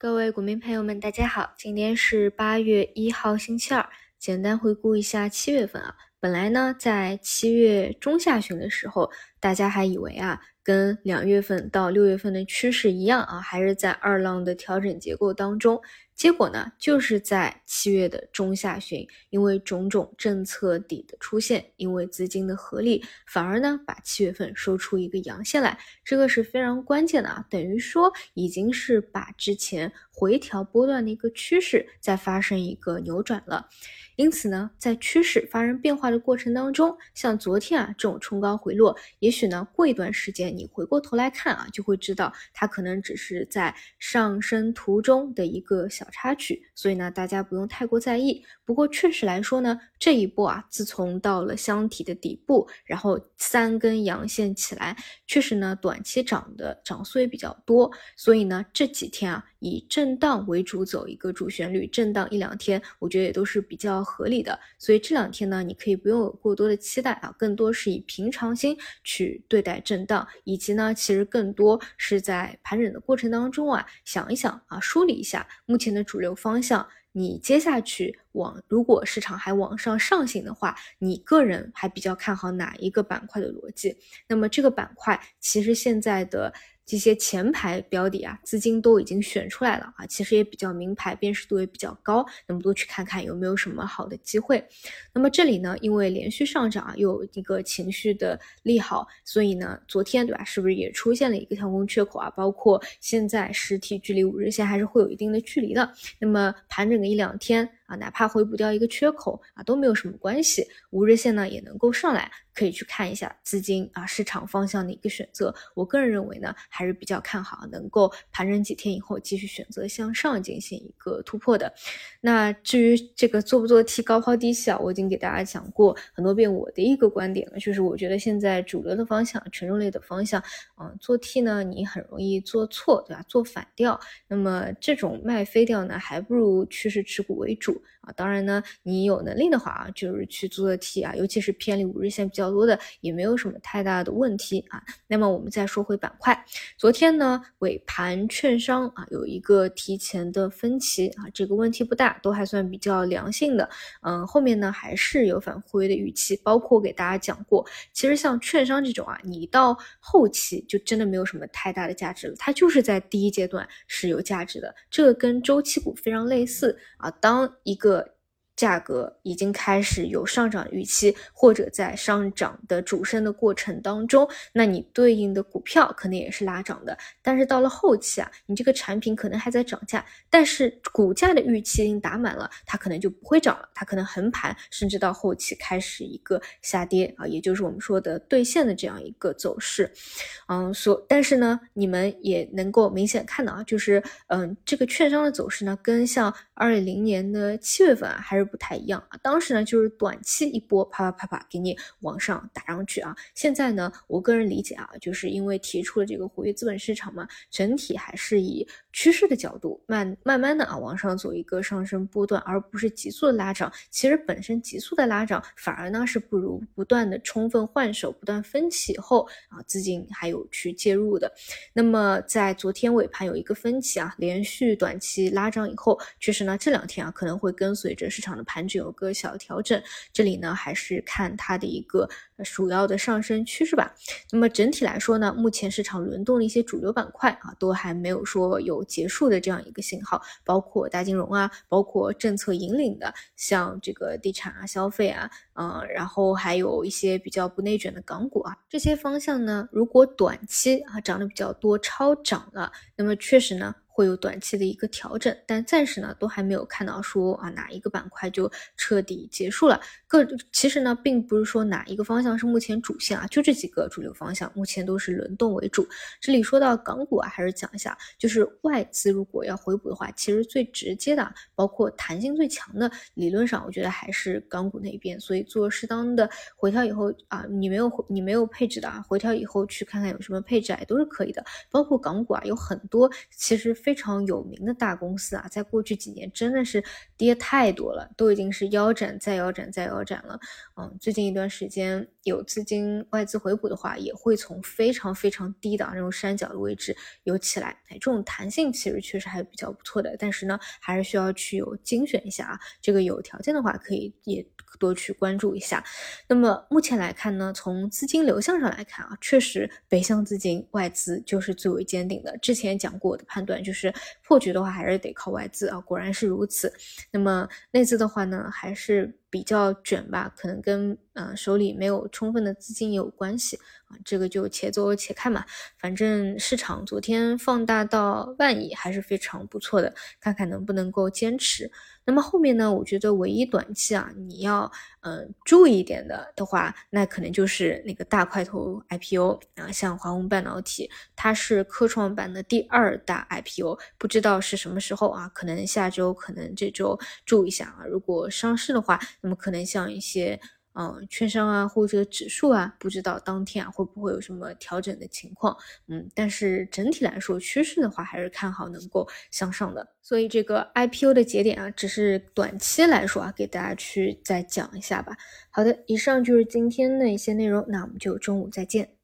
各位股民朋友们，大家好，今天是八月一号，星期二。简单回顾一下七月份啊，本来呢，在七月中下旬的时候，大家还以为啊。跟两月份到六月份的趋势一样啊，还是在二浪的调整结构当中。结果呢，就是在七月的中下旬，因为种种政策底的出现，因为资金的合力，反而呢把七月份收出一个阳线来，这个是非常关键的啊，等于说已经是把之前回调波段的一个趋势再发生一个扭转了。因此呢，在趋势发生变化的过程当中，像昨天啊这种冲高回落，也许呢过一段时间你回过头来看啊，就会知道它可能只是在上升途中的一个小小插曲，所以呢大家不用太过在意。不过确实来说呢，这一波啊自从到了箱体的底部，然后三根阳线起来，确实呢短期涨的涨速也比较多，所以呢这几天啊。以震荡为主走一个主旋律，震荡一两天，我觉得也都是比较合理的。所以这两天呢，你可以不用有过多的期待啊，更多是以平常心去对待震荡，以及呢，其实更多是在盘整的过程当中啊，想一想啊，梳理一下目前的主流方向。你接下去往，如果市场还往上上行的话，你个人还比较看好哪一个板块的逻辑？那么这个板块其实现在的。这些前排标的啊，资金都已经选出来了啊，其实也比较名牌，辨识度也比较高，那么多去看看有没有什么好的机会。那么这里呢，因为连续上涨啊，又有一个情绪的利好，所以呢，昨天对吧，是不是也出现了一个跳空缺口啊？包括现在实体距离五日线还是会有一定的距离的，那么盘整个一两天。啊，哪怕回补掉一个缺口啊，都没有什么关系。五日线呢也能够上来，可以去看一下资金啊市场方向的一个选择。我个人认为呢，还是比较看好能够盘整几天以后继续选择向上进行一个突破的。那至于这个做不做 T 高抛低吸啊，我已经给大家讲过很多遍我的一个观点了，就是我觉得现在主流的方向、权重类的方向，嗯，做 T 呢你很容易做错，对吧？做反调。那么这种卖飞掉呢，还不如趋势持股为主。啊，当然呢，你有能力的话啊，就是去做 T 啊，尤其是偏离五日线比较多的，也没有什么太大的问题啊。那么我们再说回板块，昨天呢尾盘券商啊有一个提前的分歧啊，这个问题不大，都还算比较良性的。嗯，后面呢还是有反复的预期，包括给大家讲过，其实像券商这种啊，你到后期就真的没有什么太大的价值了，它就是在第一阶段是有价值的，这个跟周期股非常类似啊，当一个。价格已经开始有上涨预期，或者在上涨的主升的过程当中，那你对应的股票可能也是拉涨的。但是到了后期啊，你这个产品可能还在涨价，但是股价的预期已经打满了，它可能就不会涨了，它可能横盘，甚至到后期开始一个下跌啊，也就是我们说的兑现的这样一个走势。嗯，所但是呢，你们也能够明显看到啊，就是嗯，这个券商的走势呢，跟像二零年的七月份啊，还是。不太一样啊，当时呢就是短期一波啪啪啪啪给你往上打上去啊，现在呢我个人理解啊，就是因为提出了这个活跃资本市场嘛，整体还是以趋势的角度慢慢慢的啊往上走一个上升波段，而不是急速的拉涨。其实本身急速的拉涨反而呢是不如不断的充分换手，不断分歧后啊资金还有去介入的。那么在昨天尾盘有一个分歧啊，连续短期拉涨以后，确实呢这两天啊可能会跟随着市场。盘子有个小调整，这里呢还是看它的一个主要的上升趋势吧。那么整体来说呢，目前市场轮动的一些主流板块啊，都还没有说有结束的这样一个信号，包括大金融啊，包括政策引领的，像这个地产啊、消费啊，嗯，然后还有一些比较不内卷的港股啊，这些方向呢，如果短期啊涨得比较多、超涨了，那么确实呢。会有短期的一个调整，但暂时呢都还没有看到说啊哪一个板块就彻底结束了。各其实呢并不是说哪一个方向是目前主线啊，就这几个主流方向目前都是轮动为主。这里说到港股啊，还是讲一下，就是外资如果要回补的话，其实最直接的，包括弹性最强的，理论上我觉得还是港股那边。所以做适当的回调以后啊，你没有你没有配置的啊，回调以后去看看有什么配置啊，都是可以的。包括港股啊，有很多其实非常有名的大公司啊，在过去几年真的是跌太多了，都已经是腰斩再腰斩再腰斩了。嗯，最近一段时间有资金外资回补的话，也会从非常非常低的那种山脚的位置有起来。哎，这种弹性其实确实还比较不错的，但是呢，还是需要去有精选一下啊。这个有条件的话，可以也多去关注一下。那么目前来看呢，从资金流向上来看啊，确实北向资金外资就是最为坚定的。之前讲过我的判断就是是破局的话，还是得靠外资啊，果然是如此。那么内资的话呢，还是。比较卷吧，可能跟呃手里没有充分的资金有关系啊，这个就且走且看嘛。反正市场昨天放大到万亿还是非常不错的，看看能不能够坚持。那么后面呢，我觉得唯一短期啊你要嗯注意一点的的话，那可能就是那个大块头 IPO 啊，像华虹半导体，它是科创板的第二大 IPO，不知道是什么时候啊，可能下周，可能这周注意一下啊，如果上市的话。那么可能像一些嗯券商啊或者指数啊，不知道当天啊会不会有什么调整的情况，嗯，但是整体来说趋势的话还是看好能够向上的。所以这个 IPO 的节点啊，只是短期来说啊，给大家去再讲一下吧。好的，以上就是今天的一些内容，那我们就中午再见。